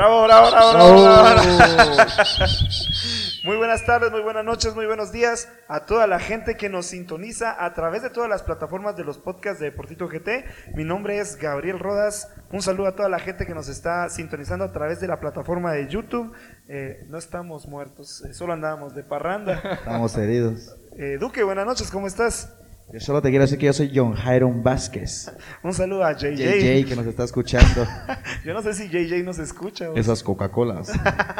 Bravo, bravo, bravo, bravo, bravo. Muy buenas tardes, muy buenas noches, muy buenos días a toda la gente que nos sintoniza a través de todas las plataformas de los podcasts de Deportito GT. Mi nombre es Gabriel Rodas. Un saludo a toda la gente que nos está sintonizando a través de la plataforma de YouTube. Eh, no estamos muertos, eh, solo andábamos de parranda. Estamos heridos. Eh, Duque, buenas noches, ¿cómo estás? Yo solo te quiero decir que yo soy John Jairon Vázquez. Un saludo a JJ. JJ que nos está escuchando. Yo no sé si JJ nos escucha. o- Esas Coca-Colas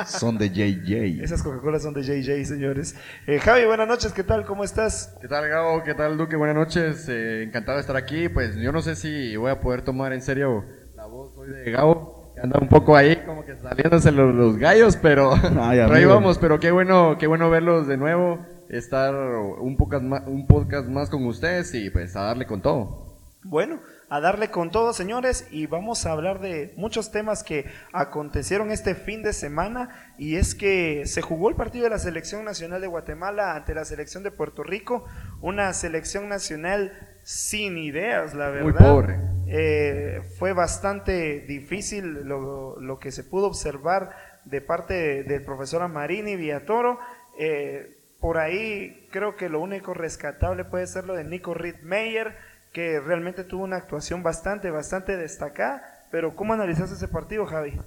son de JJ. Esas Coca-Colas son de JJ, señores. Eh, Javi, buenas noches, ¿qué tal? ¿Cómo estás? ¿Qué tal, Gabo? ¿Qué tal, Duque? Buenas noches. Eh, encantado de estar aquí. Pues yo no sé si voy a poder tomar en serio la voz hoy de Gabo. Anda un poco ahí, como que saliéndose los, los gallos, pero, Ay, pero ahí vamos. Pero qué bueno, qué bueno verlos de nuevo. Estar un podcast, más, un podcast más con ustedes y pues a darle con todo. Bueno, a darle con todo, señores, y vamos a hablar de muchos temas que acontecieron este fin de semana, y es que se jugó el partido de la Selección Nacional de Guatemala ante la Selección de Puerto Rico, una selección nacional sin ideas, la verdad. Muy pobre. Eh, fue bastante difícil lo, lo que se pudo observar de parte del profesor Amarini Villatoro. Eh, por ahí creo que lo único rescatable puede ser lo de Nico Rittmeyer, que realmente tuvo una actuación bastante, bastante destacada. Pero ¿cómo analizaste ese partido, Javi?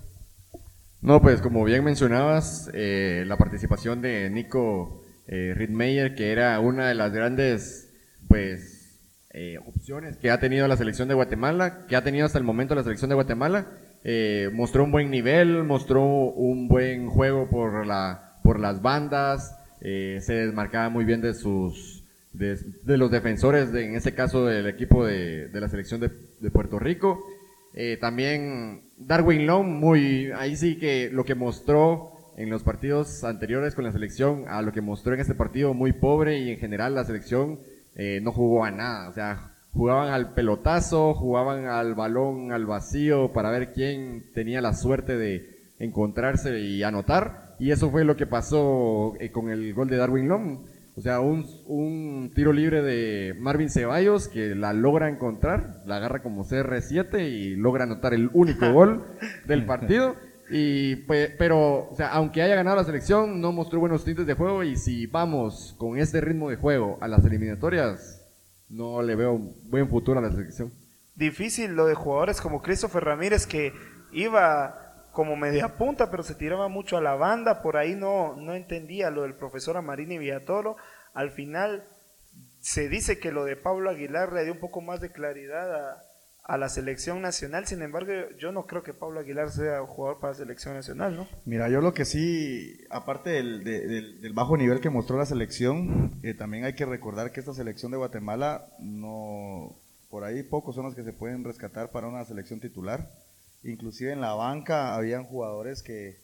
No, pues como bien mencionabas, eh, la participación de Nico eh, Rittmeyer, que era una de las grandes pues eh, opciones que ha tenido la selección de Guatemala, que ha tenido hasta el momento la selección de Guatemala, eh, mostró un buen nivel, mostró un buen juego por la por las bandas, eh, se desmarcaba muy bien de sus de, los defensores, de- en este caso del equipo de, de la selección de, de Puerto Rico. Eh, también Darwin Long, muy, ahí sí que lo que mostró en los partidos anteriores con la selección, a lo que mostró en este partido, muy pobre y en general la selección eh, no jugó a nada. O sea, jugaban al pelotazo, jugaban al balón, al vacío, para ver quién tenía la suerte de encontrarse y anotar. Y eso fue lo que pasó eh, con el gol de Darwin Long. O sea, un, un tiro libre de Marvin Ceballos que la logra encontrar, la agarra como CR7 y logra anotar el único gol del partido. Y pues, pero, o sea, aunque haya ganado la selección, no mostró buenos tintes de juego. Y si vamos con este ritmo de juego a las eliminatorias, no le veo un buen futuro a la selección. Difícil lo de jugadores como Christopher Ramírez, que iba como media punta, pero se tiraba mucho a la banda. Por ahí no, no entendía lo del profesor Amarini Villatoro. Al final se dice que lo de Pablo Aguilar le dio un poco más de claridad a, a la selección nacional. Sin embargo, yo no creo que Pablo Aguilar sea jugador para la selección nacional, ¿no? Mira, yo lo que sí, aparte del, de- del- del bajo nivel que mostró la selección, eh, también hay que recordar que esta selección de Guatemala, no, por ahí pocos son los que se pueden rescatar para una selección titular. Inclusive en la banca habían jugadores que,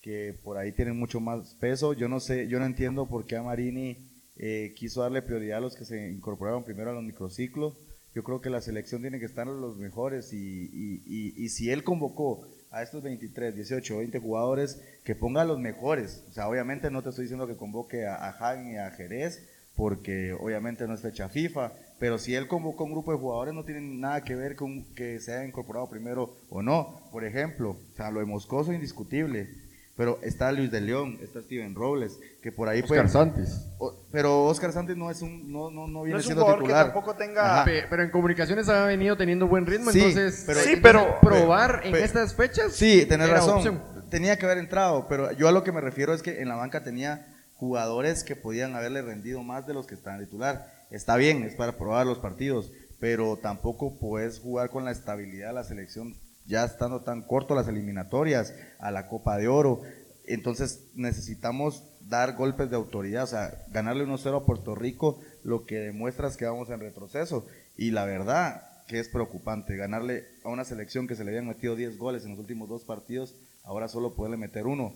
que por ahí tienen mucho más peso. Yo no sé, yo no entiendo por qué a Marini eh, quiso darle prioridad a los que se incorporaron primero a los microciclos. Yo creo que la selección tiene que estar los mejores y, y- y- y si él convocó a estos 23, 18, 20 jugadores, que ponga a los mejores. O sea, obviamente no te estoy diciendo que convoque a, a y a Jerez, porque obviamente no es fecha FIFA, pero si él convocó un grupo de jugadores no tiene nada que ver con que se haya incorporado primero o no. Por ejemplo, o sea, lo de Moscoso indiscutible, pero está Luis de León, está Steven Robles, que por ahí Oscar puede- Santis. o- pero Oscar Santos no es un no no no viene No es un siendo jugador que titular. tampoco tenga... Pe- Pero en comunicaciones ha venido teniendo buen ritmo, Sí, entonces, pero- Sí, entonces pero- probar en pe- estas fechas. Sí, tenés razón. opción. Tenía que haber entrado, pero yo a lo que me refiero es que en la banca tenía jugadores que podían haberle rendido más de los que están titular. Está bien, es para probar los partidos, pero tampoco puedes jugar con la estabilidad de la selección ya estando tan corto las eliminatorias a la Copa de Oro. Entonces necesitamos dar golpes de autoridad, o sea, ganarle 1-0 a Puerto Rico, lo que demuestra es que vamos en retroceso. Y la verdad, que es preocupante. Ganarle a una selección que se le habían metido 10 goles en los últimos dos partidos, ahora solo poderle meter uno.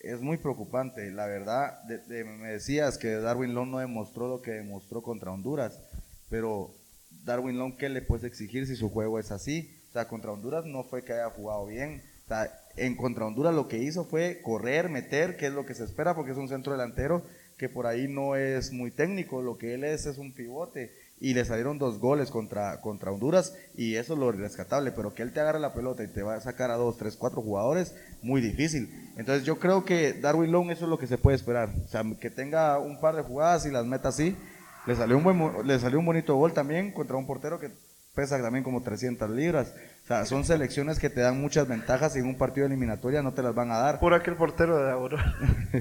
Es muy preocupante. La verdad, de- me decías que Darwin Long no demostró lo que demostró contra Honduras, pero Darwin Long, ¿qué le puedes exigir si su juego es así? O sea, contra Honduras no fue que haya jugado bien. O sea, en contra Honduras lo que hizo fue correr, meter, que es lo que se espera porque es un centro delantero que por ahí no es muy técnico. Lo que él es es un pivote. Y le salieron dos goles contra, contra Honduras y eso es lo rescatable. Pero que él te agarre la pelota y te va a sacar a dos, tres, cuatro jugadores, muy difícil. Entonces yo creo que Darwin Long eso es lo que se puede esperar. O sea, que tenga un par de jugadas y las meta así. Le salió un buen, le salió un bonito gol también contra un portero que pesa también como 300 libras. O sea, son selecciones que te dan muchas ventajas y en un partido de eliminatoria no te las van a dar. Por aquel portero de Aurora.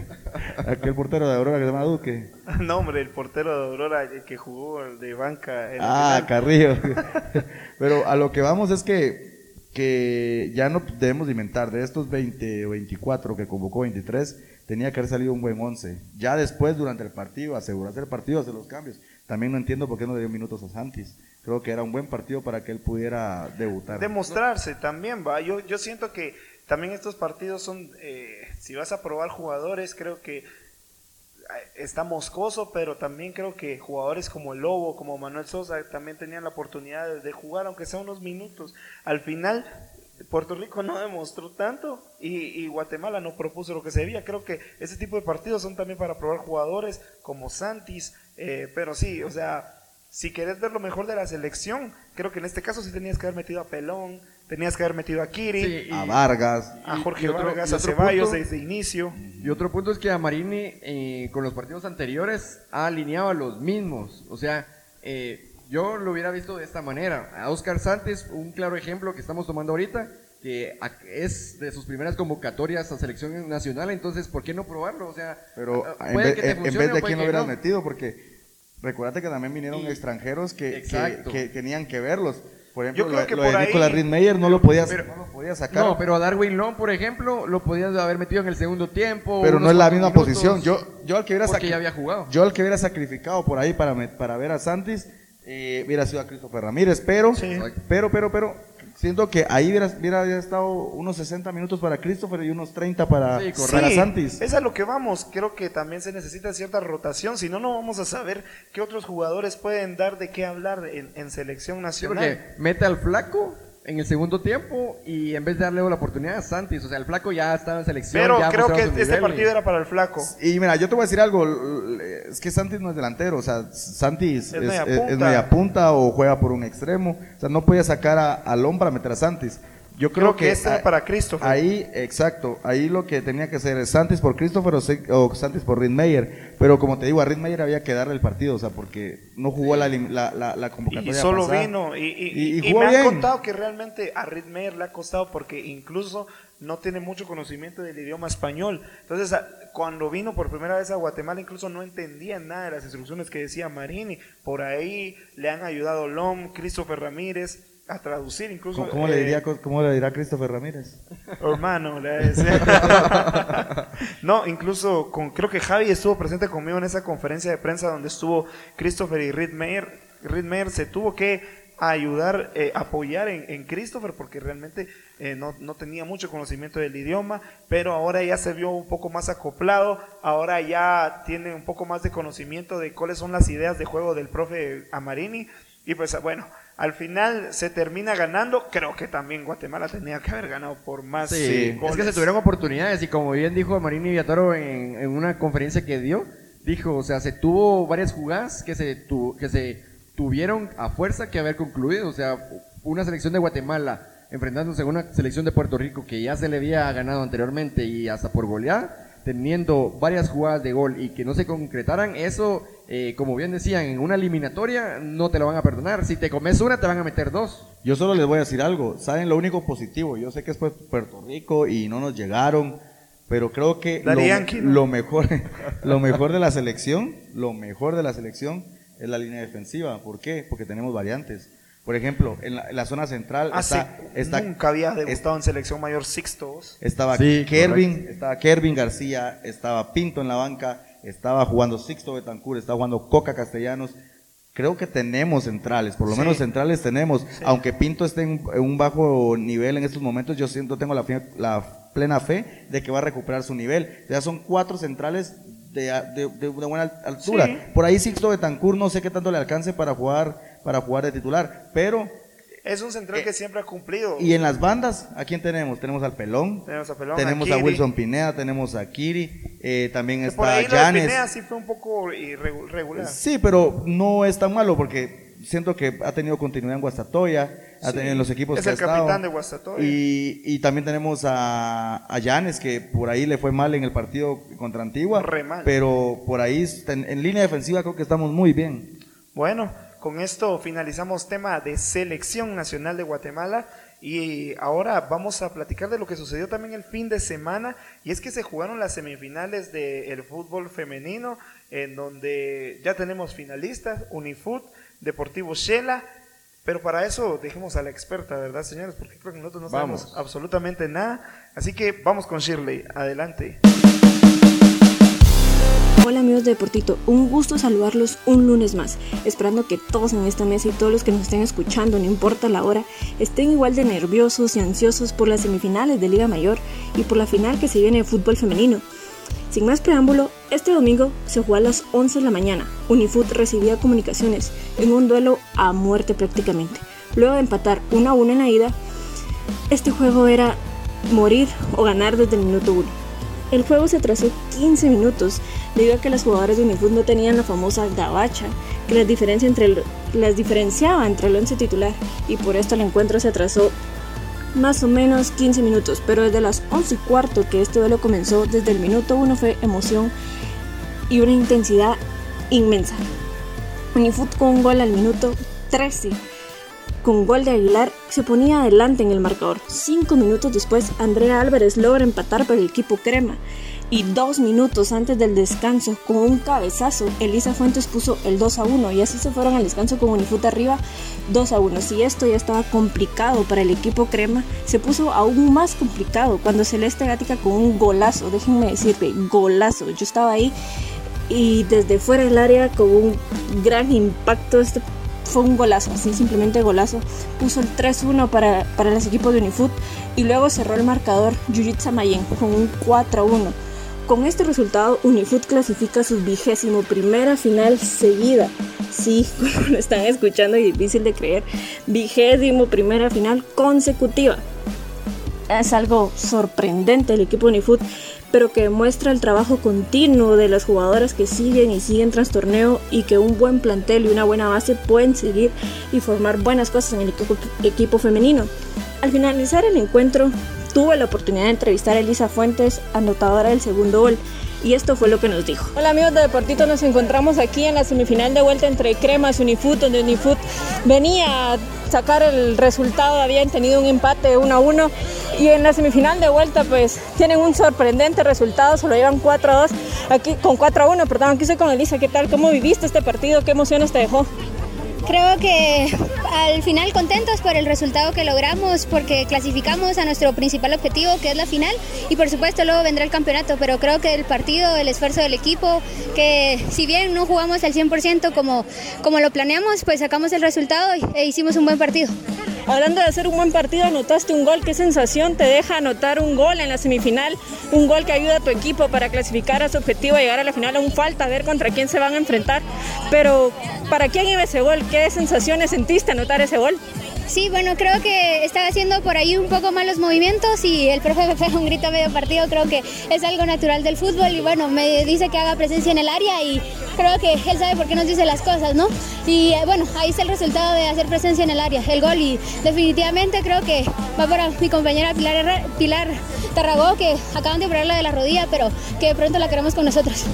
Aquel portero de Aurora que se llama Duque. no, hombre, el portero de Aurora el que jugó el de banca. en la Ah, final. Carrillo. Pero a lo que vamos es que, que ya no debemos de inventar. De estos 20 o 24 que convocó 23, tenía que haber salido un buen 11. Ya después, durante el partido, asegurarse el partido, hacer los cambios. También no entiendo por qué no le dio minutos a Santis. Creo que era un buen partido para que él pudiera debutar. demostrarse también, va. Yo, yo siento que también estos partidos son, eh, si vas a probar jugadores, creo que eh, está Moscoso, pero también creo que jugadores como el Lobo, como Manuel Sosa, también tenían la oportunidad de, jugar, aunque sea unos minutos. Al final, Puerto Rico no demostró tanto y, y Guatemala no propuso lo que se debía. Creo que ese tipo de partidos son también para probar jugadores como Santis, eh, pero sí, o sea, si querés ver lo mejor de la selección, creo que en este caso sí tenías que haber metido a Pelón, tenías que haber metido a Kiri, Sí, y- A Vargas. a Jorge y otro- Vargas, a Ceballos punto- desde inicio. Y otro punto es que a Marini eh, con los partidos anteriores ha alineado a los mismos. O sea, eh, yo lo hubiera visto de esta manera. A Oscar Santos, un claro ejemplo que estamos tomando ahorita, que a- es de sus primeras convocatorias a selección nacional, entonces, ¿por qué no probarlo? O sea, Pero a- en puede vez, que te en- en funcione vez de quién lo hubieras no. metido, porque recuérdate que también vinieron Y- extranjeros que, que, tenían que verlos. Por ejemplo, Yo creo lo, que lo de ahí- Nicolás no lo podías, Pero- no lo podías sacar. No, pero a Darwin Long, por ejemplo, lo podías haber metido en el segundo tiempo. pero no es la misma minutos, posición. Yo, yo al que hubiera ya había jugado. yo al que hubiera sacrificado por ahí para, para ver a Santis, eh, hubiera sido a Christopher Ramírez, pero, Sí. pero, pero, pero, siento que ahí hubiera, hubiera, estado unos 60 minutos para Christopher y unos 30 para, Sí, para Sí, Santis. es a lo que vamos. Creo que también se necesita cierta rotación. Si no, no vamos a saber qué otros jugadores pueden dar de qué hablar en, en selección nacional. porque mete al flaco en el segundo tiempo y en vez de darle la oportunidad a Santis, o sea, el flaco ya estaba en selección. Pero ya creo que este y- partido era para el flaco. Y mira, yo te voy a decir algo, es que Santis no es delantero, o sea, Santis Es es, media es- punta. es media punta o juega por un extremo, o sea, no podía sacar a, a Lom para meter a Santis. Yo creo, Creo que a- para Christopher. Ahí, exacto, ahí lo que tenía que hacer es Santis por Christopher o, o Santis por Ridmeyer, pero como te digo, a Ridmeyer había que darle el partido, o sea, porque no jugó la, la, la, la convocatoria Y solo pasada. vino. Y, y- Y- y me han bien. contado que realmente a Ritmeyer le ha costado porque incluso no tiene mucho conocimiento del idioma español. Entonces, cuando vino por primera vez a Guatemala, incluso no entendía nada de las instrucciones que decía Marini. Por ahí le han ayudado Lom, Christopher Ramírez a traducir incluso. ¿Cómo, cómo le eh, diría, cómo le dirá Christopher Ramírez? Hermano, le decía. no, incluso con, creo que Javi estuvo presente conmigo en esa conferencia de prensa donde estuvo Christopher y Reed Meyer. Reed Meyer se tuvo que ayudar, eh, apoyar en, en Christopher porque realmente eh, no, no tenía mucho conocimiento del idioma, pero ahora ya se vio un poco más acoplado, ahora ya tiene un poco más de conocimiento de cuáles son las ideas de juego del profe Amarini y pues bueno, al final se termina ganando, creo que también Guatemala tenía que haber ganado por más Sí, es que se tuvieron oportunidades y como bien dijo Marini Villatoro en, en una conferencia que dio, dijo, o sea, se tuvo varias jugadas que se, tu- que se tuvieron a fuerza que haber concluido, o sea, una selección de Guatemala enfrentándose a una selección de Puerto Rico que ya se le había ganado anteriormente y hasta por goleada, teniendo varias jugadas de gol y que no se concretaran, eso, eh, como bien decían, en una eliminatoria no te lo van a perdonar. Si te comes una, te van a meter dos. Yo solo les voy a decir algo. ¿Saben lo único positivo? Yo sé que es Puerto Rico y no nos llegaron, pero creo que lo, Yankee, ¿no? lo mejor, lo mejor de la selección, lo mejor de la selección es la línea defensiva. ¿Por qué? Porque tenemos variantes. Por ejemplo, en la, en la zona central Hace está, está- nunca había es- debutado en selección mayor Sixtos. estaba Sí, Kervin, estaba Kervin García, estaba Pinto en la banca, estaba jugando Sixto Betancur, estaba jugando Coca Castellanos. creo que tenemos centrales, por lo Sí. menos centrales tenemos, aunque Pinto esté en, en un bajo nivel en estos momentos, yo siento, tengo la, fe- la plena fe de que va a recuperar su nivel. Ya son cuatro centrales de, de, de una buena altura. Sí. Por ahí Sixto Betancourt no sé qué tanto le alcance para jugar, para jugar de titular, pero Es un central que siempre ha cumplido. Eh, y en las bandas, ¿a quién tenemos? Tenemos al Pelón, Tenemos a Pelón, tenemos a a. Wilson Pineda, tenemos a Kiri, eh, también Que por está ahí lo de Yanes. Pineda sí fue un poco irregular. Sí, pero no es tan malo porque siento que ha tenido continuidad en Guastatoya, ha Sí. tenido en los equipos Es que el ha estado. capitán de Guastatoya. Y, y también tenemos a, a que por ahí le fue mal en el partido contra Antigua. Re mal. Pero por ahí, en, en línea defensiva, creo que estamos muy bien. Bueno, con esto finalizamos tema de selección nacional de Guatemala y ahora vamos a platicar de lo que sucedió también el fin de semana y es que se jugaron las semifinales del fútbol femenino en donde ya tenemos finalistas, Unifoot, Deportivo Shela, pero para eso dejemos a la experta, ¿verdad señores? Porque creo que nosotros no sabemos Vamos. absolutamente nada, así que vamos con Shirley, adelante. Hola amigos de Deportito, un gusto saludarlos un lunes más, esperando que todos en esta mesa y todos los que nos estén escuchando, no importa la hora, estén igual de nerviosos y ansiosos por las semifinales de Liga Mayor y por la final que se viene de fútbol femenino. Sin más preámbulo, este domingo se jugó a las 11 de la mañana. Unifoot recibía comunicaciones en un duelo a muerte prácticamente. Luego de empatar 1 a 1 en la ida, este juego era morir o ganar desde el minuto 1. El juego se atrasó 15 minutos debido a que las jugadoras de Unifoot no tenían la famosa gabacha que las, diferencia entre las diferenciaba entre el 11 titular y por esto el encuentro se atrasó más o menos 15 minutos, pero desde las 11 y cuarto que este duelo comenzó, desde el minuto 1 fue emoción y una intensidad inmensa. Unifoot con un gol al minuto 13 con gol de Aguilar, se ponía adelante en el marcador. Cinco minutos después, Andrea Álvarez logra empatar para el equipo crema. Y dos minutos antes del descanso, con un cabezazo, Elisa Fuentes puso el 2 a 1 y así se fueron al descanso con Unifut arriba 2 a 1. Si esto ya estaba complicado para el equipo crema, se puso aún más complicado cuando Celeste Gática con un golazo, déjenme decirle, golazo. Yo estaba ahí y desde fuera del área con un gran impacto este fue un golazo, así simplemente golazo. Puso el 3-1 para, para los equipos de Unifoot y luego cerró el marcador Jujitsa Mayen con un 4-1. Con este resultado, Unifoot clasifica su vigésimo primera final seguida. Sí, como lo están escuchando y difícil de creer, vigésimo primera final consecutiva. Es algo sorprendente el equipo Unifoot, pero que demuestra el trabajo continuo de las jugadoras que siguen y siguen tras torneo y que un buen plantel y una buena base pueden seguir y formar buenas cosas en el equipo, equipo femenino. Al finalizar el encuentro, tuve la oportunidad de entrevistar a Elisa Fuentes, anotadora del segundo gol, y esto fue lo que nos dijo. Hola amigos de Deportito, nos encontramos aquí en la semifinal de vuelta entre Cremas y Unifoot, donde Unifoot venía a sacar el resultado, habían tenido un empate 1 a 1 y en la semifinal de vuelta pues tienen un sorprendente resultado, se lo llevan 4 a 2, aquí con 4 a 1, perdón, aquí estoy con Elisa, ¿qué tal? ¿Cómo viviste este partido? ¿Qué emociones te dejó? Creo que al final contentos por el resultado que logramos, porque clasificamos a nuestro principal objetivo, que es la final, y por supuesto luego vendrá el campeonato, pero creo que el partido, el esfuerzo del equipo, que si bien no jugamos al 100% como, como lo planeamos, pues sacamos el resultado e hicimos un buen partido. Hablando de hacer un buen partido, anotaste un gol. ¿Qué sensación te deja anotar un gol en la semifinal? Un gol que ayuda a tu equipo para clasificar a su objetivo, llegar a la final. Aún falta ver contra quién se van a enfrentar. Pero, ¿para quién iba ese gol? ¿Qué sensaciones sentiste anotar ese gol? Sí, bueno, creo que estaba haciendo por ahí un poco malos movimientos y el profe me pega un grito a medio partido, creo que es algo natural del fútbol y bueno, me dice que haga presencia en el área y creo que él sabe por qué nos dice las cosas, ¿no? Y eh, bueno, ahí está el resultado de hacer presencia en el área, el gol y definitivamente creo que va para mi compañera Pilar, Pilar Tarragó, que acaban de operarla de la rodilla, pero que pronto la queremos con nosotros.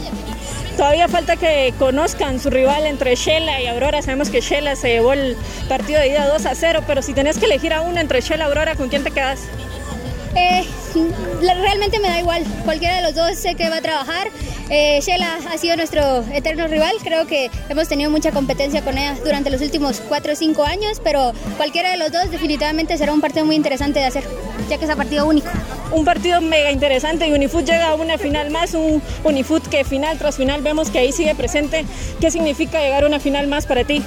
Todavía falta que conozcan su rival entre Shela y Aurora. Sabemos que Shela se llevó el partido de ida 2 a 0, pero si tenés que elegir a uno entre Shela y Aurora, ¿con quién te quedas? Eh, realmente me da igual, cualquiera de los dos sé que va a trabajar. Eh, ha sido nuestro eterno rival, creo que hemos tenido mucha competencia con ella durante los últimos 4 o 5 años, pero cualquiera de los dos definitivamente será un partido muy interesante de hacer, ya que es un partido único. Un partido mega interesante y Unifoot llega a una final más, un Unifoot que final tras final vemos que ahí sigue presente. ¿Qué significa llegar a una final más para ti?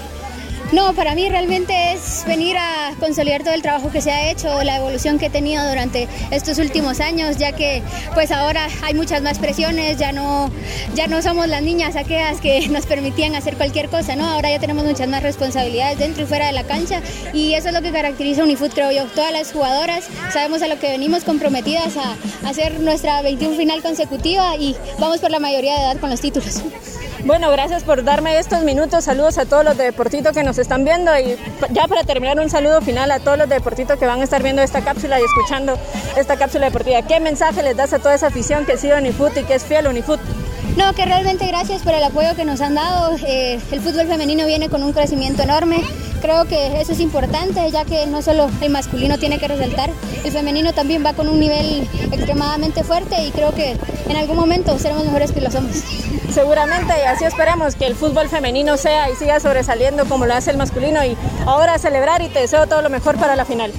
No, para mí realmente es venir a consolidar todo el trabajo que se ha hecho, la evolución que he tenido durante estos últimos años, ya que pues ahora hay muchas más presiones, ya no, ya no somos las niñas aquellas que nos permitían hacer cualquier cosa, ¿no? Ahora ya tenemos muchas más responsabilidades dentro y fuera de la cancha y eso es lo que caracteriza a Unifoot, creo yo. Todas las jugadoras sabemos a lo que venimos comprometidas a hacer nuestra 21 final consecutiva y vamos por la mayoría de edad con los títulos. Bueno, gracias por darme estos minutos. Saludos a todos los de Deportito que nos están viendo y ya para terminar un saludo final a todos los de Deportito que van a estar viendo esta cápsula y escuchando esta cápsula deportiva. ¿Qué mensaje les das a toda esa afición que sigue Unifut y que es fiel Unifut? No, que realmente gracias por el apoyo que nos han dado. Eh, el fútbol femenino viene con un crecimiento enorme. Creo que eso es importante, ya que no solo el masculino tiene que resaltar, el femenino también va con un nivel extremadamente fuerte y creo que en algún momento seremos mejores que los hombres. Seguramente, y así esperemos que el fútbol femenino sea y siga sobresaliendo como lo hace el masculino. Y ahora celebrar y te deseo todo lo mejor para la final.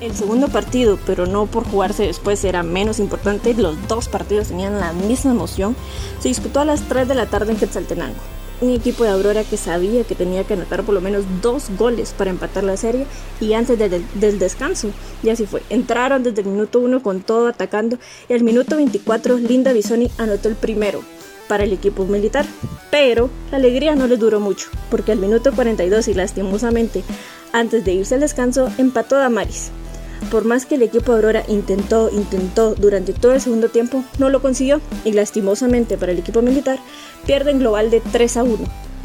El segundo partido, pero no por jugarse después, era menos importante. Los dos partidos tenían la misma emoción. Se disputó a las 3 de la tarde en Quetzaltenango un equipo de Aurora que sabía que tenía que anotar por lo menos dos goles para empatar la serie y antes del descanso. Y así fue. Entraron desde el minuto 1 con todo atacando y al minuto 24 Linda Bisoni anotó el primero para el equipo militar. Pero la alegría no les duró mucho, porque al minuto 42 y lastimosamente antes de irse al descanso empató Damaris. Por más que el equipo Aurora intentó, intentó durante todo el segundo tiempo, no lo consiguió y lastimosamente para el equipo militar pierden global de 3 a 1.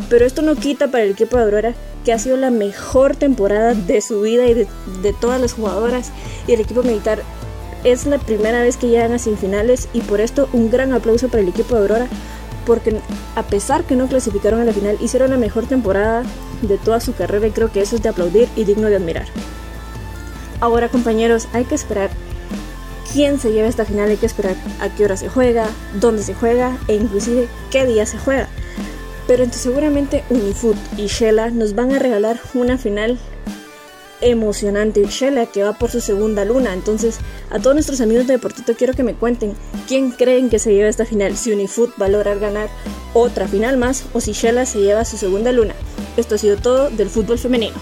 Pero esto no quita para el equipo de Aurora que ha sido la mejor temporada de su vida y de, todas las jugadoras y el equipo militar es la primera vez que llegan a semifinales y por esto un gran aplauso para el equipo de Aurora porque a pesar que no clasificaron a la final hicieron la mejor temporada de toda su carrera y creo que eso es de aplaudir y digno de admirar. Ahora compañeros, hay que esperar quién se lleva esta final, hay que esperar a qué hora se juega, dónde se juega e inclusive qué día se juega. Pero entonces seguramente Unifoot y Shella nos van a regalar una final emocionante. Shella que va por su segunda luna. Entonces, a todos nuestros amigos de Deportito quiero que me cuenten quién creen que se lleva esta final. Si Unifoot va a lograr ganar otra final más o si Shella se lleva su segunda luna. Esto ha sido todo del fútbol femenino.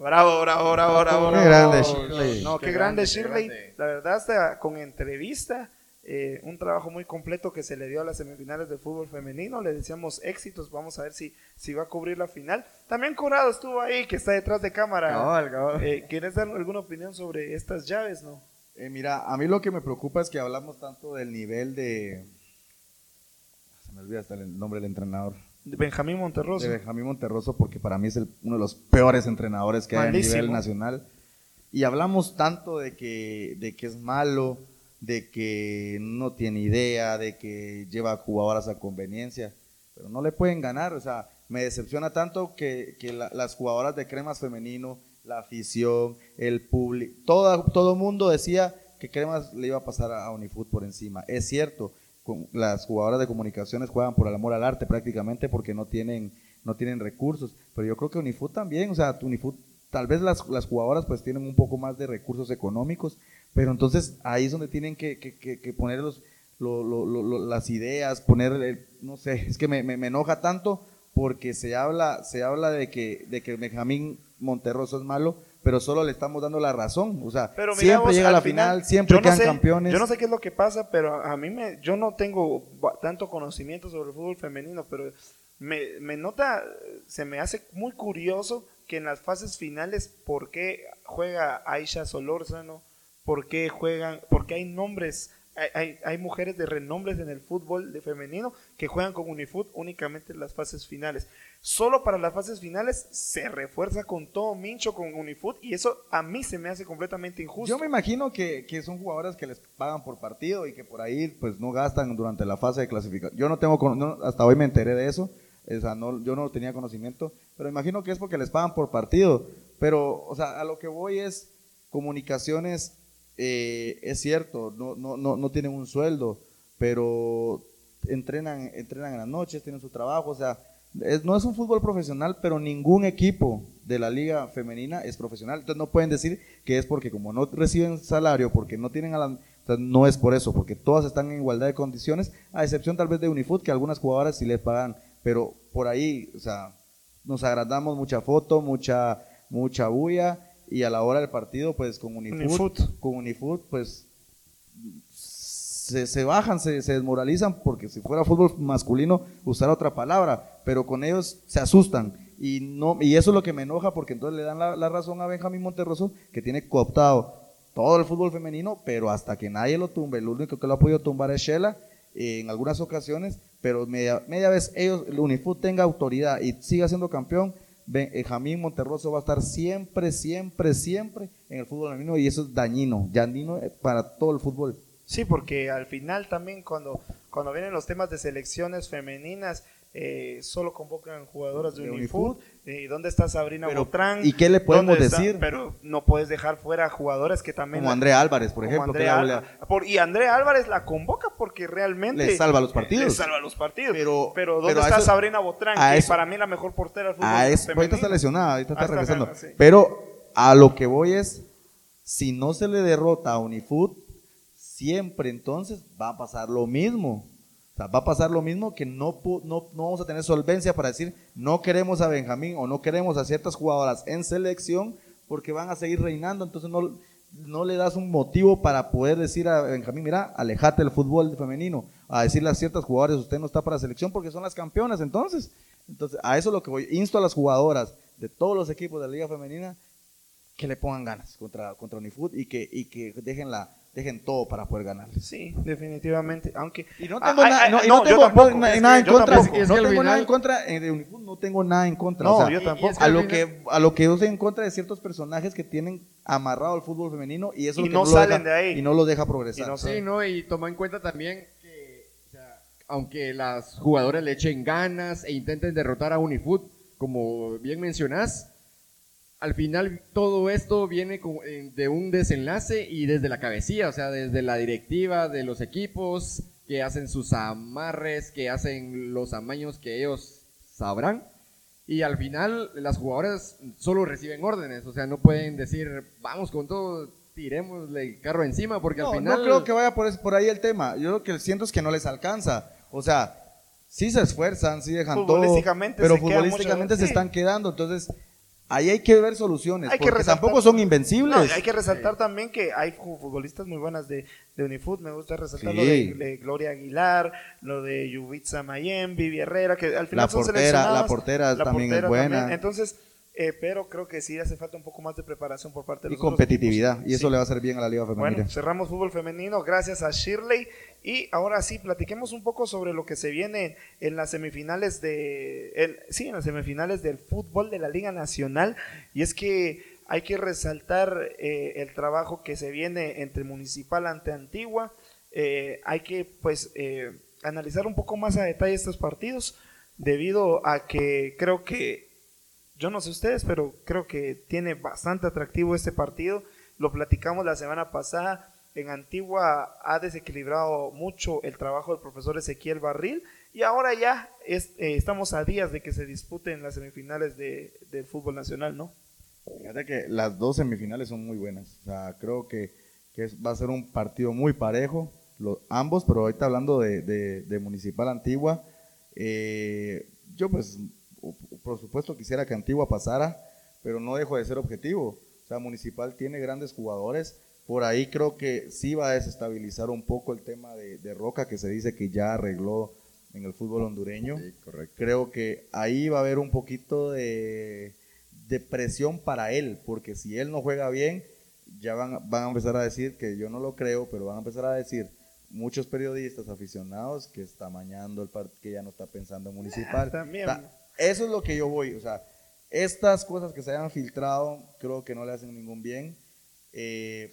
Bravo, bravo, bravo, bravo. Qué grande Shirley. No, qué, grande Shirley. La verdad, hasta con entrevista, eh, un trabajo muy completo que se le dio a las semifinales de fútbol femenino. Le decíamos éxitos. Vamos a ver si, si va a cubrir la final. También Curado estuvo ahí, que está detrás de cámara. Eh, ¿Quieres dar alguna opinión sobre estas llaves, no? Eh, mira, a mí lo que me preocupa es que hablamos tanto del nivel de. Se me olvida hasta el nombre del entrenador. Benjamín Monterroso. De Benjamín Monterroso, porque para mí es uno de los peores entrenadores que hay a nivel nacional. Y hablamos tanto de que, de que es malo, de que no tiene idea, de que lleva jugadoras a conveniencia, pero no le pueden ganar. O sea, me decepciona tanto que, que las jugadoras de cremas femenino, la afición, el público, todo, todo mundo decía que cremas le iba a pasar a Unifoot por encima. Es cierto, las jugadoras de comunicaciones juegan por el amor al arte prácticamente porque no tienen, no tienen recursos. Pero yo creo que Unifoot también, o sea, Unifoot, tal vez las, las jugadoras pues tienen un poco más de recursos económicos, pero entonces ahí es donde tienen que, que, poner los, las ideas, poner, no sé, es que me, me, enoja tanto porque se habla, se habla de que, de que Benjamín Monterroso es malo, pero solo le estamos dando la razón. O sea, siempre llega a la final, siempre quedan campeones. Yo no sé qué es lo que pasa, pero a mí me, yo no tengo tanto conocimiento sobre el fútbol femenino, pero me, me nota, se me hace muy curioso que en las fases finales, ¿por qué juega Aisha Solórzano? ¿Por qué juegan, por qué hay nombres hay, hay, mujeres de renombres en el fútbol de femenino que juegan con Unifoot únicamente en las fases finales. Solo para las fases finales se refuerza con todo Mincho con Unifoot y eso a mí se me hace completamente injusto. Yo me imagino que, son jugadoras que les pagan por partido y que por ahí pues no gastan durante la fase de clasificación. Yo no tengo, hasta hoy me enteré de eso, o no, yo no tenía conocimiento, pero imagino que es porque les pagan por partido pero, o sea, a lo que voy es, comunicaciones, eh, es cierto, no, no, no, no tienen un sueldo, pero entrenan, entrenan en las noches, tienen su trabajo, o sea, no es un fútbol profesional, pero ningún equipo de la liga femenina es profesional. Entonces no pueden decir que es porque como no reciben salario, porque no tienen a la... o no es por eso, porque todas están en igualdad de condiciones, a excepción tal vez de Unifoot, que algunas jugadoras sí les pagan, pero por ahí, o sea, nos agrandamos mucha foto, mucha, mucha bulla, y a la hora del partido, pues con Unifoot, con Unifoot, pues se, se bajan, se, se desmoralizan, porque si fuera fútbol masculino, usar otra palabra, pero con ellos se asustan. Y, no, y eso es lo que me enoja, porque entonces le dan la, la razón a Benjamín Monterroso, que tiene cooptado todo el fútbol femenino, pero hasta que nadie lo tumbe, el único que lo ha podido tumbar es Shela, eh, en algunas ocasiones, pero media, media vez ellos, el Unifoot tenga autoridad y siga siendo campeón, Benjamín Monterroso va a estar siempre, siempre, siempre en el fútbol femenino y eso es dañino, dañino eh, para todo el fútbol. Sí, porque al final también cuando, cuando vienen los temas de selecciones femeninas, eh, solo convocan jugadoras de, De Unifoot. ¿Y dónde está Sabrina Pero, Botrán? ¿y qué le podemos decir? Pero no puedes dejar fuera jugadores que también... Como Andrea Álvarez, por ejemplo, que la- por- y Andrea Álvarez la convoca porque realmente... Le salva los partidos. Le salva los partidos. Pero- Pero, ¿dónde pero está eso- Sabrina Botrán? Que eso- para mí la mejor portera del fútbol ahorita está lesionada, ahorita está Ah, está regresando. sí. Pero a lo que voy es, si no se le derrota a Unifoot, siempre entonces va a pasar lo mismo. Va a pasar lo mismo que no, no, no vamos a tener solvencia para decir no queremos a Benjamín o no queremos a ciertas jugadoras en selección porque van a seguir reinando. Entonces no, no le das un motivo para poder decir a Benjamín, mira, alejate del fútbol femenino. A decirle a ciertas jugadoras, usted no está para selección porque son las campeonas. Entonces, entonces a eso es lo que voy. Insto a las jugadoras de todos los equipos de la liga femenina que le pongan ganas contra, contra Unifoot y que, y que dejen, la, dejen todo para poder ganarles. Sí, definitivamente. Aunque... Y no Ah, tengo, ah, nada, ah, no, tengo tampoco, nada en contra. Es no que al tengo nada en contra eh, de Unifoot, no tengo nada en contra. No, o sea, yo tampoco. es que a al lo final- que a lo que yo estoy en contra de ciertos personajes que tienen amarrado el fútbol femenino y eso Y es lo que no lo salen deja- de ahí. y no lo deja progresar. Y no Sí, no, y toma en cuenta también que, o sea, aunque las jugadoras le echen ganas e intenten derrotar a Unifoot, como bien mencionás, al final todo esto viene eh, de un desenlace y desde la cabecilla, o sea, desde la directiva de los equipos que hacen sus amarres, que hacen los amaños que ellos sabrán. Y al final las jugadoras solo reciben órdenes, o sea, no pueden decir, vamos con todo, tiremosle el carro encima, porque No, al final... no creo que vaya por, ahí el tema. Yo lo que siento es que no les alcanza. O sea, sí se esfuerzan, sí dejan todo, pero futbolísticamente se están quedando. Entonces, ahí hay que ver soluciones, Hay que porque resaltar- tampoco son invencibles. No, hay que resaltar también que hay fu- futbolistas muy buenas de, de Unifoot. Me gusta resaltar lo de, de Gloria Aguilar, lo de Yubitsa Mayem, Vivi Herrera, que al final La son portera- la portera también es buena. Entonces, eh, pero creo que sí hace falta un poco más de preparación por parte de y los competitividad, y eso Sí. le va a hacer bien a la Liga Femenina. Bueno, cerramos fútbol femenino gracias a Shirley y ahora sí platiquemos un poco sobre lo que se viene en las semifinales de sí, en las semifinales del fútbol de la Liga Nacional y es que hay que resaltar eh, el trabajo que se viene entre Municipal ante Antigua. Eh, hay que pues eh, analizar un poco más a detalle estos partidos debido a que creo que yo no sé ustedes, pero creo que tiene bastante atractivo este partido. Lo platicamos la semana pasada. En Antigua ha desequilibrado mucho el trabajo del profesor Ezequiel Barril y ahora ya es, eh, estamos a días de que se disputen las semifinales de, del fútbol nacional, ¿no? Fíjate que las dos semifinales son muy buenas. O sea, creo que, que va a ser un partido muy parejo, lo- ambos, pero ahorita hablando de, de- de Municipal Antigua, eh, yo pues, por supuesto quisiera que Antigua pasara, pero no dejo de ser objetivo. O sea, Municipal tiene grandes jugadores. Por ahí creo que sí va a desestabilizar un poco el tema de, de Roca, que se dice que ya arregló en el fútbol hondureño Sí, correcto. creo que ahí va a haber un poquito de, de presión para él, porque si él no juega bien, ya van, van a empezar a decir, que yo no lo creo, pero van a empezar a decir muchos periodistas aficionados que está mañando el partido, que ya no está pensando en municipal. Ah, también. O sea, eso es lo que yo voy, o sea, estas cosas que se hayan filtrado, creo que no le hacen ningún bien. Eh,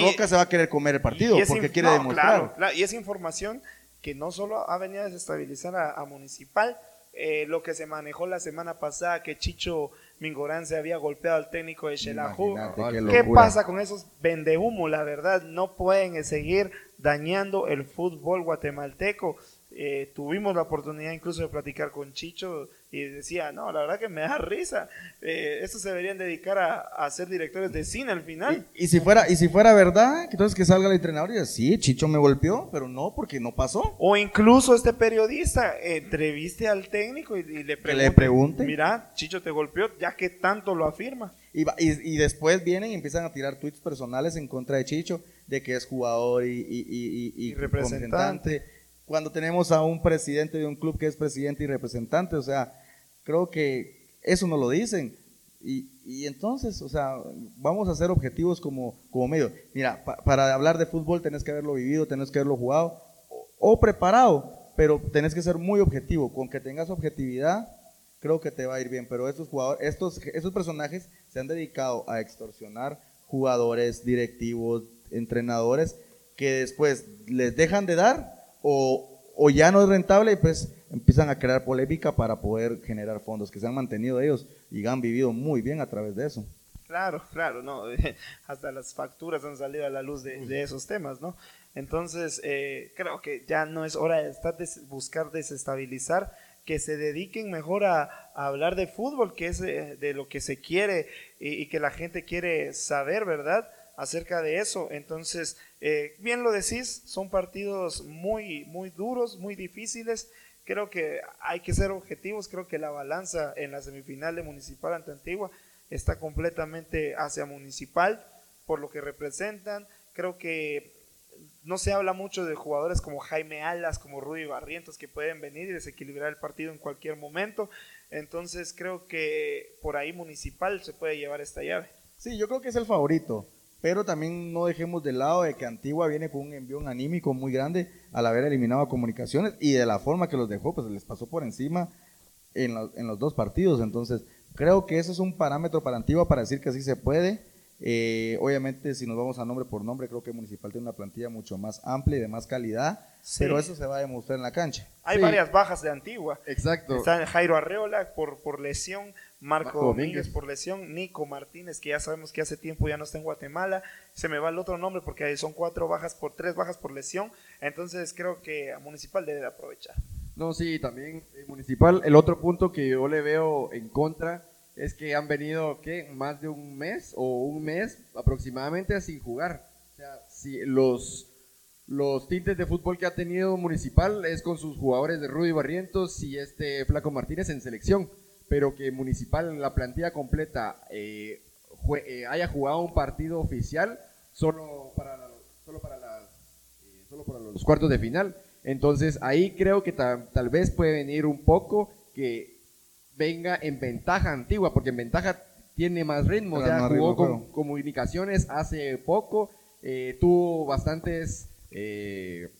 Roca se va a querer comer el partido porque quiere no, demostrar. claro, claro, y es información que no solo ha venido a desestabilizar a, a Municipal, eh, lo que se manejó la semana pasada, que Chicho Mingorán se había golpeado al técnico de Xelajú. Qué ¿Qué pasa con esos vendehumo? La verdad, no pueden seguir dañando el fútbol guatemalteco. Eh, tuvimos la oportunidad incluso de platicar con Chicho y decía, no, la verdad que me da risa. Eh, estos se deberían dedicar a, a ser directores de cine al final. Y, y si fuera, y si fuera verdad, entonces que salga el entrenador y diga, sí, Chicho me golpeó, pero no, porque no pasó. O incluso este periodista entreviste al técnico y, y le pregunte, le pregunte. mira, Chicho te golpeó, ya que tanto lo afirma. Y, va- y- y después vienen y empiezan a tirar tweets personales en contra de Chicho, de que es jugador Y representante. Cuando tenemos a un presidente de un club que es presidente y representante, o sea, creo que eso no lo dicen. Y, entonces, o sea, vamos a ser objetivos como, como medio. Mira, pa- para hablar de fútbol tenés que haberlo vivido, tenés que haberlo jugado o, o preparado, pero tenés que ser muy objetivo. Con que tengas objetividad, creo que te va a ir bien. Pero estos jugadores, estos, estos personajes se han dedicado a extorsionar jugadores, directivos, entrenadores, que después les dejan de dar o, o ya no es rentable y pues empiezan a crear polémica para poder generar fondos que se han mantenido ellos y han vivido muy bien a través de eso. Claro, claro, no, hasta las facturas han salido a la luz de, de esos temas, ¿no? Entonces, eh, creo que ya no es hora de estar des- buscar desestabilizar, que se dediquen mejor a, a hablar de fútbol, que es eh, de lo que se quiere y, y que la gente quiere saber, ¿verdad? Acerca de eso. Entonces, eh, bien lo decís, son partidos muy, muy duros, muy difíciles. Creo que hay que ser objetivos. Creo que la balanza en la semifinal de Municipal ante Antigua está completamente hacia Municipal por lo que representan. Creo que no se habla mucho de jugadores como Jaime Alas, como Rudy Barrientos, que pueden venir y desequilibrar el partido en cualquier momento. Entonces creo que por ahí Municipal se puede llevar esta llave. Sí, yo creo que es el favorito, pero también no dejemos de lado de que Antigua viene con un envión anímico muy grande al haber eliminado a Comunicaciones y de la forma que los dejó, pues les pasó por encima en, los- en los dos partidos. Entonces, creo que eso es un parámetro para Antigua para decir que sí se puede. Eh, obviamente, si nos vamos a nombre por nombre, creo que Municipal tiene una plantilla mucho más amplia y de más calidad, Sí. pero eso se va a demostrar en la cancha. Hay Sí. varias bajas de Antigua. Exacto. Está Jairo Arreola por, por lesión, Marco, Domínguez por lesión, Nico Martínez, que ya sabemos que hace tiempo ya no está en Guatemala. Se me va el otro nombre porque son cuatro bajas por tres bajas por lesión. Entonces creo que a Municipal debe de aprovechar. No, sí, también eh, municipal. El otro punto que yo le veo en contra es que han venido, ¿qué? Más de un mes o un mes aproximadamente sin jugar. O sea, si los, los tintes de fútbol que ha tenido Municipal es con sus jugadores de Rudy Barrientos y este Flaco Martínez en selección, pero que Municipal, la plantilla completa, eh, jue- eh, haya jugado un partido oficial solo para, la- solo para las eh, solo para los cuartos de final. Entonces ahí creo que ta- tal vez puede venir un poco que venga en ventaja antigua, porque en ventaja tiene más ritmo, ya jugó ritmo con comunicaciones hace poco, tuvo bastantes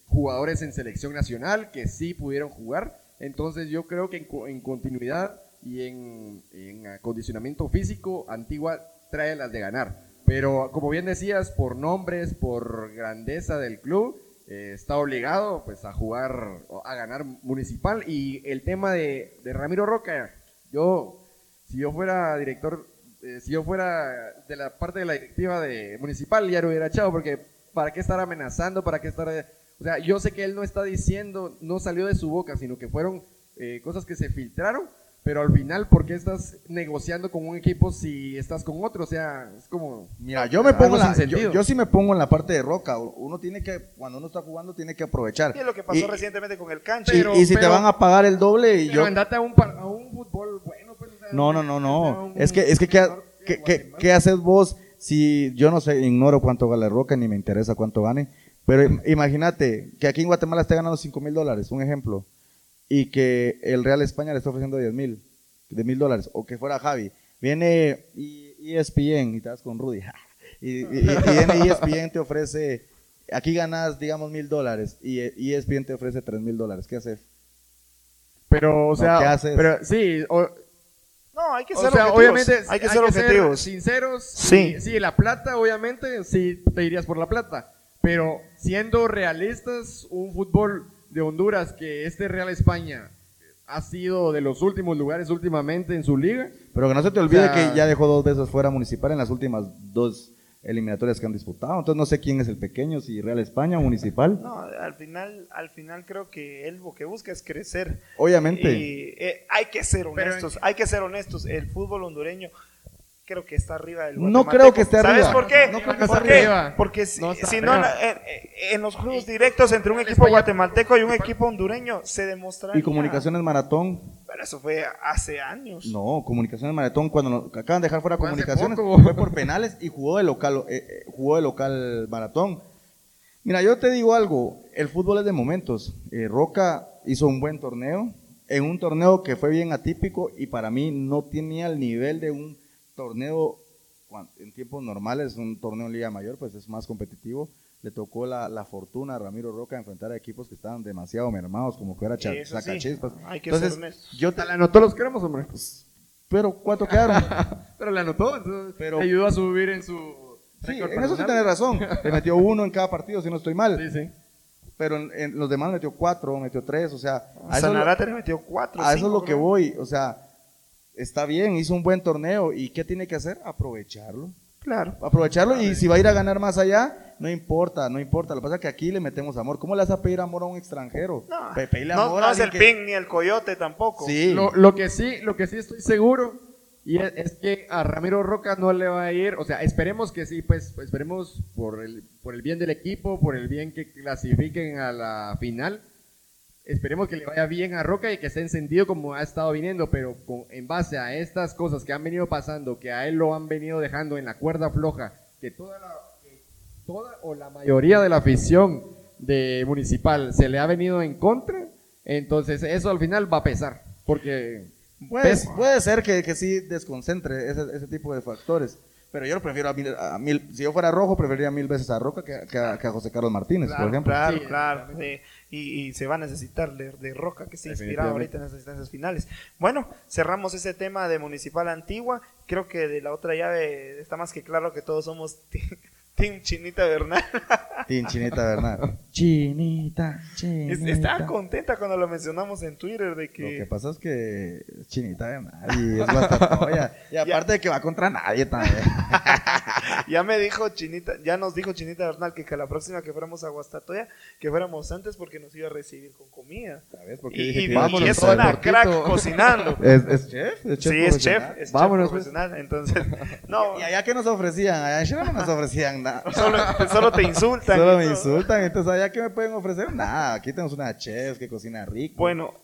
jugadores en selección nacional que sí pudieron jugar, entonces yo creo que en, en continuidad y en, en acondicionamiento físico, Antigua trae las de ganar. Pero como bien decías, por nombres, por grandeza del club, eh, está obligado pues a jugar, a ganar municipal. Y el tema de, de Ramiro Roca, yo, si yo fuera director, eh, si yo fuera de la parte de la directiva de municipal, ya lo hubiera echado, porque ¿para qué estar amenazando? ¿Para qué estar...? O sea, yo sé que él no está diciendo, no salió de su boca, sino que fueron eh, cosas que se filtraron, pero al final, ¿por qué estás negociando con un equipo si estás con otro? O sea, es como... Mira, yo me pongo en la, yo, yo sí me pongo en la parte de Roca. Uno tiene que, cuando uno está jugando, tiene que aprovechar. Y es lo que pasó Y- recientemente con el cancha. Y, Pero- y si te van a pagar el doble y Pero yo... andate a un, a un fútbol bueno, pues. o sea, No, no, no, no. un- Es que, es que, ¿qué, qué, qué- haces vos si yo no sé, ignoro cuánto gana Roca ni me interesa cuánto gane? Pero im- imagínate que aquí en Guatemala esté ganando 5 mil dólares, un ejemplo, y que el Real España le está ofreciendo 10 mil, de mil dólares, o que fuera Javi. Viene y- ESPN y te vas con Rudy. y, y- y- y viene ESPN te ofrece, aquí ganas, digamos, mil dólares, y ESPN te ofrece 3 mil dólares. ¿Qué haces? Pero, o sea, ¿qué haces? pero sí, o, No, hay que o ser sea, objetivos. obviamente hay que ser objetivos. sinceros. Sí. sí, la plata, obviamente, sí te irías por la plata. Pero siendo realistas, un fútbol de Honduras que este Real España ha sido de los últimos lugares últimamente en su liga. Pero que no se te olvide O sea- que ya dejó dos veces fuera municipal en las últimas dos eliminatorias que han disputado. Entonces no sé quién es el pequeño, si Real España o Municipal. No, al final, al final creo que él lo que busca es crecer. Obviamente. Y eh, hay que ser Pero honestos, hay que ser honestos. El fútbol hondureño creo que está arriba del No creo que esté ¿Sabes arriba. por qué? No creo que ¿Por esté qué? arriba. Porque si No si en, los juegos directos entre un equipo España- guatemalteco y un equipo hondureño se demostraría. Y Comunicaciones Maratón. Pero eso fue hace años. No, Comunicaciones Maratón, cuando nos acaban de dejar fuera Fue Comunicaciones, poco. fue por penales y jugó de local, eh, eh, jugó de local Maratón. Mira, yo te digo algo, el fútbol es de momentos. Eh, Roca hizo un buen torneo, en un torneo que fue bien atípico y para mí no tenía el nivel de un torneo en tiempos normales, un torneo en Liga Mayor, pues es más competitivo. Le tocó la, la fortuna a Ramiro Roca enfrentar a equipos que estaban demasiado mermados, como que era Eso sí, Sacachispas. hay que Entonces, ser honestos. yo te, le anotó los cremos, hombre. pero ¿cuánto quedaron? Pero le anotó, entonces Pero- le ayudó a subir en su Sí, en eso sí tenés razón. Le metió uno en cada partido, si no estoy mal. Sí, sí. Pero en, en los demás metió cuatro, metió tres, o sea, a Sanarate le metió cuatro. a eso es lo que voy. O sea, está bien, hizo un buen torneo. ¿Y qué tiene que hacer? Aprovecharlo. Claro. Aprovecharlo y si va a ir a ganar más allá, no importa, no importa. Lo que pasa es que aquí le metemos amor. ¿Cómo le vas a pedir amor a un extranjero? No, Pe- pedirle no, amor no a es el que- ping ni el coyote tampoco. Sí. Lo, lo que sí, lo que sí estoy seguro y es, es que a Ramiro Roca no le va a ir, o sea, esperemos que sí, pues esperemos por el por el bien del equipo, por el bien que clasifiquen a la final. Esperemos que le vaya bien a Roca y que esté encendido como ha estado viniendo, pero con, en base a estas cosas que han venido pasando, que a él lo han venido dejando en la cuerda floja, que toda la, que toda o la mayoría de la afición de Municipal se le ha venido en contra, entonces eso al final va a pesar, porque Puede, pesa. puede ser que, que sí desconcentre ese, ese tipo de factores. Pero yo lo prefiero a mil, a mil- Si yo fuera rojo, preferiría mil veces a Roca que, a- que a, que a José Carlos Martínez, Claro, por ejemplo. claro, Sí, claro. sí. Y, y se va a necesitar de, de Roca, que se inspiraba ahorita en las instancias finales. Bueno, cerramos ese tema de Municipal Antigua. Creo que de la otra llave está más que claro que todos somos Team Chinita Bernal. Tin, Chinita Bernal. Chinita, Chinita. Estaba contenta cuando lo mencionamos en Twitter de Lo que que... pasa es que es Chinita Bernal y es Guastatoya. Y aparte de que va contra nadie también. Ya me dijo Chinita, ya nos dijo Chinita Bernal que, que la próxima que fuéramos a Guastatoya, que fuéramos antes porque nos iba a recibir con comida. ¿Sabes? Porque Y, dije y- que y vámonos es una crack cocinando. ¿Es, es chef? ¿Es chef sí, es chef, profesional? es Vámonos, chef pues. profesional. Entonces, no, ¿Y allá qué nos ofrecían? Allá en Shela no nos ofrecían nada. solo, solo te insultan. Solo me insultan. Entonces, ¿allá qué me pueden ofrecer? Nada. Aquí tenemos una chef que cocina rico. Bueno,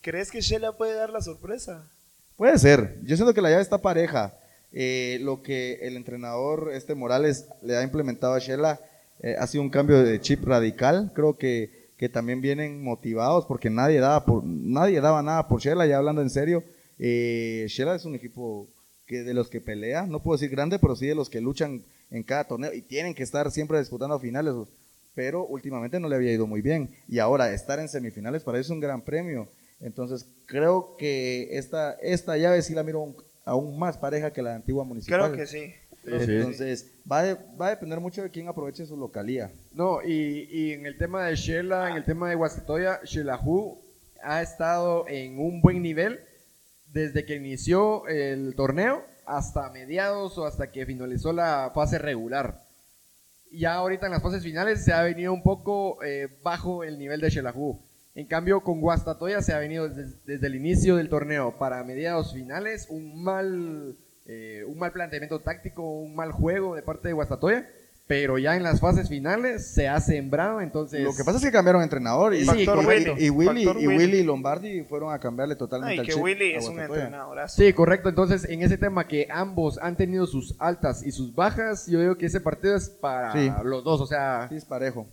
¿crees que Sheila puede dar la sorpresa? Puede ser. Yo siento que la llave está pareja. Eh, lo que el entrenador este Morales le ha implementado a Shela eh, ha sido un cambio de chip radical. Creo que, que también vienen motivados porque nadie daba por nadie daba nada por Shela. Ya hablando en serio, eh, Shela es un equipo que de los que pelea. No puedo decir grande, pero sí de los que luchan en cada torneo y tienen que estar siempre disputando finales. Pero últimamente no le había ido muy bien y ahora estar en semifinales para eso es un gran premio. Entonces, creo que esta, esta llave sí la miro un- aún más pareja que la antigua municipal. Creo que sí. Entonces, va, de- va a depender mucho de quién aproveche su localía. No, y, y en el tema de Shela, en el tema de Guastatoya, Shelahu ha estado en un buen nivel desde que inició el torneo hasta mediados o hasta que finalizó la fase regular. Ya ahorita en las fases finales se ha venido un poco eh, bajo el nivel de Shelahu. En cambio, con Guastatoya se ha venido desde, el inicio del torneo para mediados finales un mal, eh, un mal planteamiento táctico, un mal juego de parte de Guastatoya. Pero ya en las fases finales se ha sembrado, entonces... Lo que pasa es que cambiaron entrenador y, Sí, y- correcto. y Willy, Factor y Willy. Willy y Lombardi fueron a cambiarle totalmente Ay, al que chip Willy es un entrenadorazo. Sí, correcto. Entonces, en ese tema que ambos han tenido sus altas y sus bajas, yo digo que ese partido es para Sí. los dos. O sea, Sí, es parejo.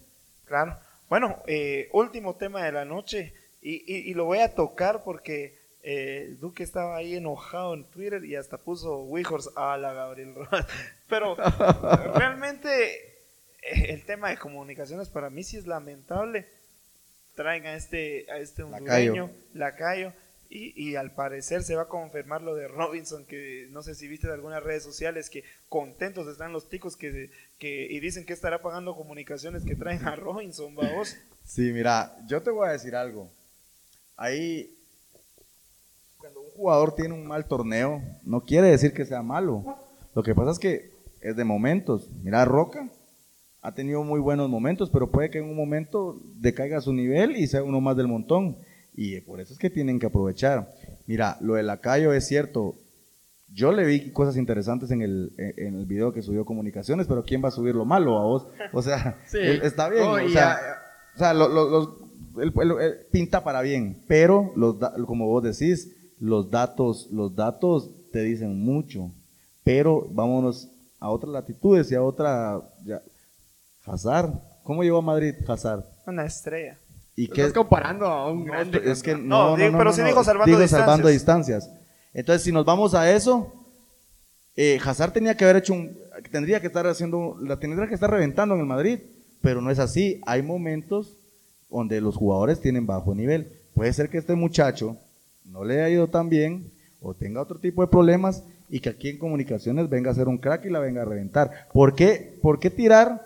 Claro. Bueno, eh, último tema de la noche y, y- y lo voy a tocar porque eh, Duque estaba ahí enojado en Twitter y hasta puso Wijors a la Gabriel Rojas. Pero realmente eh, el tema de comunicaciones para mí sí es lamentable. Traen a este, a este Lacayo. hondureño, Lacayo, y, y al parecer se va a confirmar lo de Robinson, que no sé si viste en algunas redes sociales que contentos están los ticos que, que y dicen que estará pagando comunicaciones que traen a Robinson, vamos. Sí, mira, yo te voy a decir algo. Ahí jugador tiene un mal torneo, no quiere decir que sea malo. Lo que pasa es que es de momentos. Mira, Roca ha tenido muy buenos momentos, pero puede que en un momento decaiga su nivel y sea uno más del montón. Y por eso es que tienen que aprovechar. Mira, lo de Lacayo es cierto. Yo le vi cosas interesantes en el, en el video que subió Comunicaciones, pero ¿quién va a subir lo malo a vos? O sea, Sí. está bien. No, o sea, o sea, lo- lo- los- el- el- el- pinta para bien, pero los, como vos decís, los datos, los datos te dicen mucho. Pero vámonos a otras latitudes y a otra. Ya. Hazard, ¿cómo llegó a Madrid Hazard? Una estrella. ¿Y Estás comparando a un grande. es que no, No, digo- pero sí digo salvando digo distancias. salvando distancias. Entonces, si nos vamos a eso, eh, Hazard tenía que haber hecho un, tendría que estar haciendo, la tendría que estar reventando en el Madrid, pero no es así. Hay momentos donde los jugadores tienen bajo nivel. Puede ser que este muchacho no le haya ido tan bien o tenga otro tipo de problemas y que aquí en comunicaciones venga a ser un crack y la venga a reventar. ¿Por qué, ¿Por qué tirar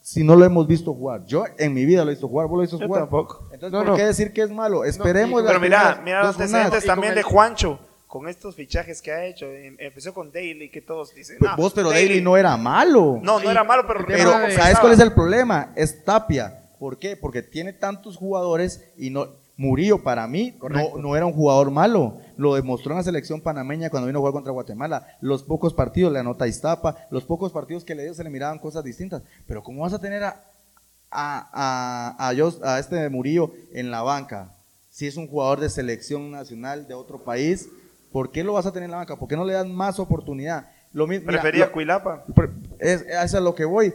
si no lo hemos visto jugar? Yo en mi vida lo he visto jugar, vos lo has visto Yo jugar. tampoco. Entonces, No, ¿por no. qué decir que es malo? Esperemos. las Pero mira, primeras mira los dos jornadas. antecedentes también el- de Juancho, con estos fichajes que ha hecho. Em- Empezó con Daly, que todos dicen. Pues "Ah, vos, pero Daly no era malo. No, no era malo, pero. Pero, ¿sabes cuál es el problema? Es Tapia. ¿Por qué? Porque tiene tantos jugadores y no. Murillo, para mí, no, no era un jugador malo. Lo demostró en la selección panameña cuando vino a jugar contra Guatemala. Los pocos partidos le anota Iztapa, los pocos partidos que le dio se le miraban cosas distintas. Pero, ¿cómo vas a tener a, a, a, a este Murillo en la banca? Si es un jugador de selección nacional de otro país, ¿por qué lo vas a tener en la banca? ¿Por qué no le dan más oportunidad? Lo mismo, mira, Prefería lo- Cuilapa. Pre- Es, es a lo que voy.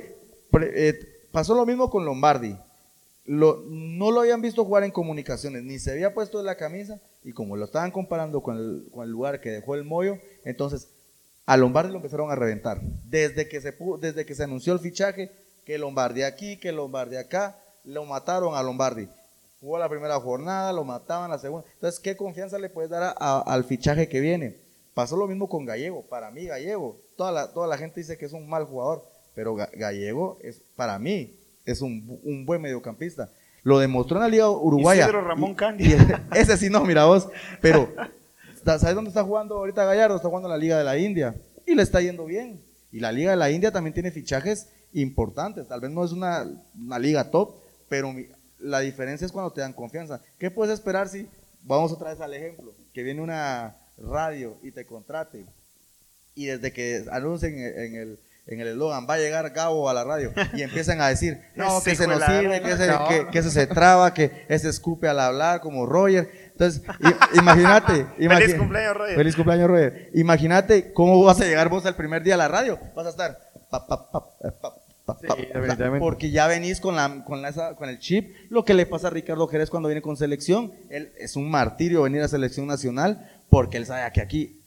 Pre- eh, pasó lo mismo con Lombardi. No lo habían visto jugar en comunicaciones, ni se había puesto la camisa, y como lo estaban comparando con el, lugar que dejó el Moyo, entonces a Lombardi lo empezaron a reventar. Desde que se, anunció el fichaje, que Lombardi aquí, que Lombardi acá, lo mataron a Lombardi. Jugó la primera jornada, lo mataban la segunda. Entonces, ¿qué confianza le puedes dar al fichaje que viene? Pasó lo mismo con Gallego. Para mí, Gallego, toda la, gente dice que es un mal jugador, pero Ga- Gallego es, para mí, es un, un buen mediocampista. Lo demostró en la Liga Uruguaya. Isidro Ramón Y- Candia. y ese sí no, mira vos. Pero, ¿sabes dónde está jugando ahorita Gallardo? Está jugando en la Liga de la India. Y le está yendo bien. Y la Liga de la India también tiene fichajes importantes. Tal vez no es una, una liga top, pero mi- la diferencia es cuando te dan confianza. ¿Qué puedes esperar si, vamos otra vez al ejemplo, que viene una radio y te contrate y desde que anuncien en el en el eslogan va a llegar Gabo a la radio y empiezan a decir no que se nos sirve que ese se traba que ese escupe al hablar como Roger entonces imagínate Feliz cumpleaños, Roger. feliz cumpleaños Roger. Imagínate cómo vas a llegar vos al primer día a la radio. Vas a estar pa, pa, pa, pa, pa, pa, Sí, pa, definitivamente. porque ya venís con la con la- con el chip. Lo que le pasa a Ricardo Jerez cuando viene con selección él es un martirio venir a selección nacional porque él sabe que aquí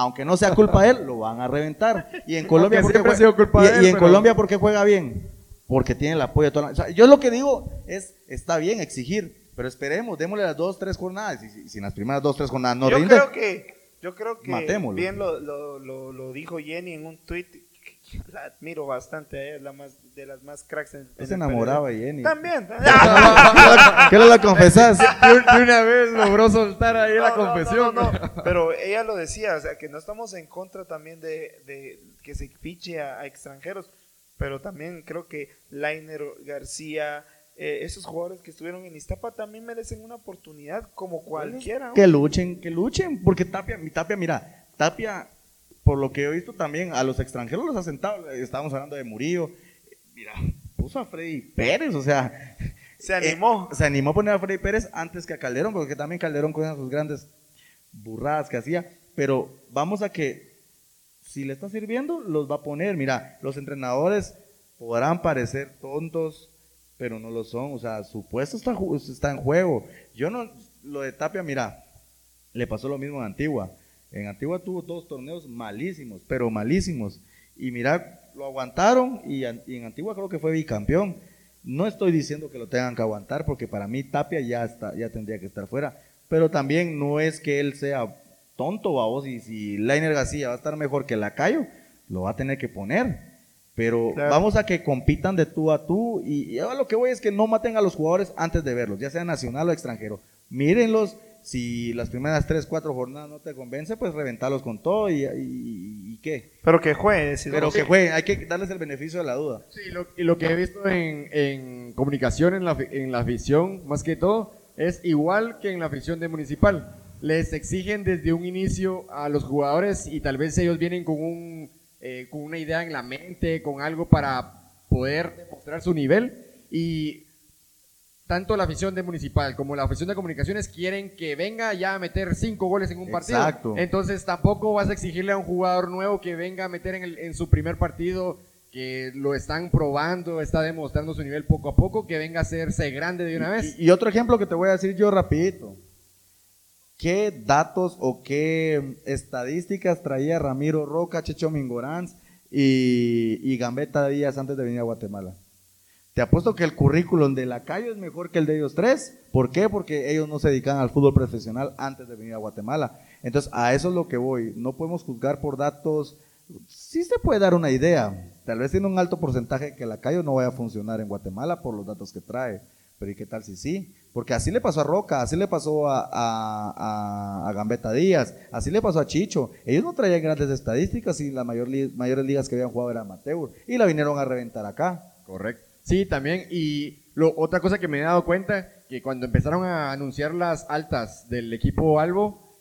aunque no sea culpa de él, lo van a reventar. Y en Colombia, Aunque ¿por qué siempre ha jue- sido culpa y- de él, y en pero- Colombia, ¿por qué juega bien? Porque tiene el apoyo de toda la... o sea, yo lo que digo es, está bien exigir, pero esperemos, démosle las dos, tres jornadas. Y si, si en las primeras dos, tres jornadas no yo rinde, creo que, yo creo que Matémoslo. bien lo, lo, lo, lo dijo Jenny en un tweet. La admiro bastante, a ella, es la más, de las más cracks. En, en se enamoraba de Jenny. También. ¿Qué no la confesás? De, una vez logró soltar ahí la No, confesión. no, no, no. Pero ella lo decía, o sea, que no estamos en contra también de, de que se fiche a, a extranjeros, pero también creo que Lainer García, eh, esos jugadores que estuvieron en Iztapa también merecen una oportunidad como cualquiera. Que luchen, que luchen, porque Tapia, mi Tapia, mira, Tapia, por lo que he visto también, a los extranjeros los ha sentado, estábamos hablando de Murillo, mira, puso a Freddy Pérez, o sea, Se animó. eh, se animó a poner a Freddy Pérez antes que a Calderón, porque también Calderón con sus grandes burradas que hacía, pero vamos a que si le está sirviendo, los va a poner, mira, los entrenadores podrán parecer tontos, pero no lo son, o sea, su puesto está, está en juego. Yo no, lo de Tapia, mira, le pasó lo mismo en Antigua. En Antigua tuvo dos torneos malísimos, pero malísimos. Y mira, lo aguantaron y, en Antigua creo que fue bicampeón. No estoy diciendo que lo tengan que aguantar, porque para mí Tapia ya, está, ya tendría que estar fuera. Pero también no es que él sea tonto, vos y si Lainer García va a estar mejor que Lacayo, lo va a tener que poner. Pero Claro. vamos a que compitan de tú a tú. Y, y ahora lo que voy es que no maten a los jugadores antes de verlos, ya sea nacional o extranjero. Mírenlos. Si las primeras 3, 4 jornadas no te convence, pues reventarlos con todo y, y- y qué. Pero que juegue. si Pero no- que jueguen, hay que darles el beneficio de la duda. Sí, lo, y lo que he visto en, en comunicación, en la, en la afición, más que todo, es igual que en la afición de Municipal. Les exigen desde un inicio a los jugadores y tal vez ellos vienen con, un, eh, con una idea en la mente, con algo para poder demostrar su nivel. Y tanto la afición de Municipal como la afición de Comunicaciones quieren que venga ya a meter cinco goles en un partido. Exacto. Entonces tampoco vas a exigirle a un jugador nuevo que venga a meter en, el- en su primer partido, que lo están probando, está demostrando su nivel poco a poco, que venga a hacerse grande de una vez. Y, y otro ejemplo que te voy a decir yo rapidito. ¿Qué datos o qué estadísticas traía Ramiro Roca, Checho Mingoranz y, y Gambetta Díaz antes de venir a Guatemala? Te apuesto que el currículum de Lacayo es mejor que el de ellos tres. ¿Por qué? Porque ellos no se dedican al fútbol profesional antes de venir a Guatemala. Entonces, a eso es lo que voy. No podemos juzgar por datos. Sí se puede dar una idea. Tal vez tiene un alto porcentaje que Lacayo no vaya a funcionar en Guatemala por los datos que trae. Pero ¿y qué tal si sí? Porque así le pasó a Roca, así le pasó a, a, Gambetta Díaz, así le pasó a Chicho. Ellos no traían grandes estadísticas y las mayor mayores ligas que habían jugado eran amateur. Y la vinieron a reventar acá. Correcto. Sí, también. Y lo, otra cosa que me he dado cuenta, que cuando empezaron a anunciar las altas del equipo Albo,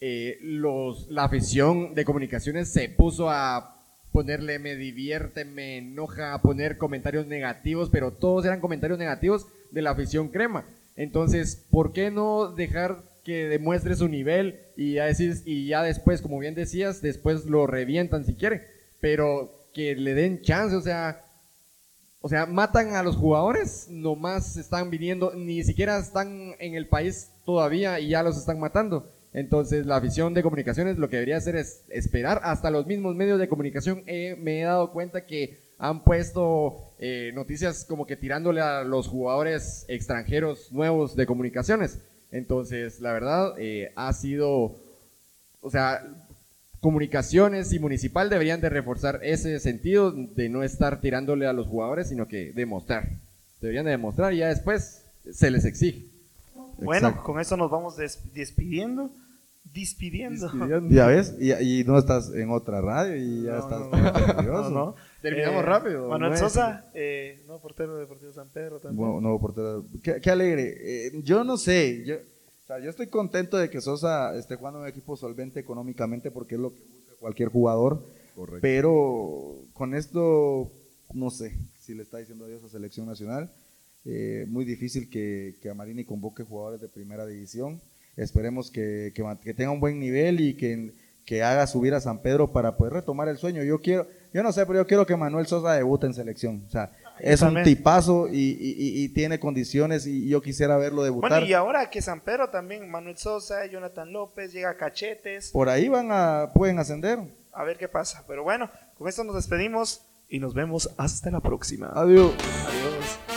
eh, los, la afición de comunicaciones se puso a ponerle me divierte, me enoja, a poner comentarios negativos, pero todos eran comentarios negativos de la afición crema. Entonces, ¿por qué no dejar que demuestre su nivel y ya, y ya después, como bien decías, después lo revientan si quieren? Pero que le den chance, o sea, o sea, matan a los jugadores, nomás están viniendo, ni siquiera están en el país todavía y ya los están matando. Entonces, la afición de comunicaciones lo que debería hacer es esperar. Hasta los mismos medios de comunicación eh, me he dado cuenta que han puesto eh, noticias como que tirándole a los jugadores extranjeros nuevos de comunicaciones. Entonces, la verdad, eh, ha sido, o sea, comunicaciones y municipal deberían de reforzar ese sentido de no estar tirándole a los jugadores, sino que demostrar. Deberían de demostrar y ya después se les exige. Bueno, Exacto. con esto nos vamos des- despidiendo. Despidiendo. Ya ves, y, y no estás en otra radio y ya No, estás no, nervioso. Terminamos Eh, rápido, Manuel. Sosa, eh, no, portero de Deportivo San Pedro también. Bueno, nuevo portero. Qué, qué alegre. Eh, yo no sé. Yo, o sea, yo estoy contento de que Sosa esté jugando en un equipo solvente económicamente porque es lo que busca cualquier jugador. Pero con esto, no sé si le está diciendo adiós a selección nacional. Eh, muy difícil que, que Amarini convoque jugadores de primera división. Esperemos que, que, que tenga un buen nivel y que, que haga subir a San Pedro para poder retomar el sueño. Yo quiero, yo no sé, pero yo quiero que Manuel Sosa debute en selección. O sea, es un tipazo y- y tiene condiciones y yo quisiera verlo debutar. Bueno, y ahora que San Pedro también, Manuel Sosa, Jonathan López, llega Cachetes, Por ahí van a, pueden ascender. a ver qué pasa. Pero bueno, con esto nos despedimos y nos vemos hasta la próxima. Adiós. Adiós.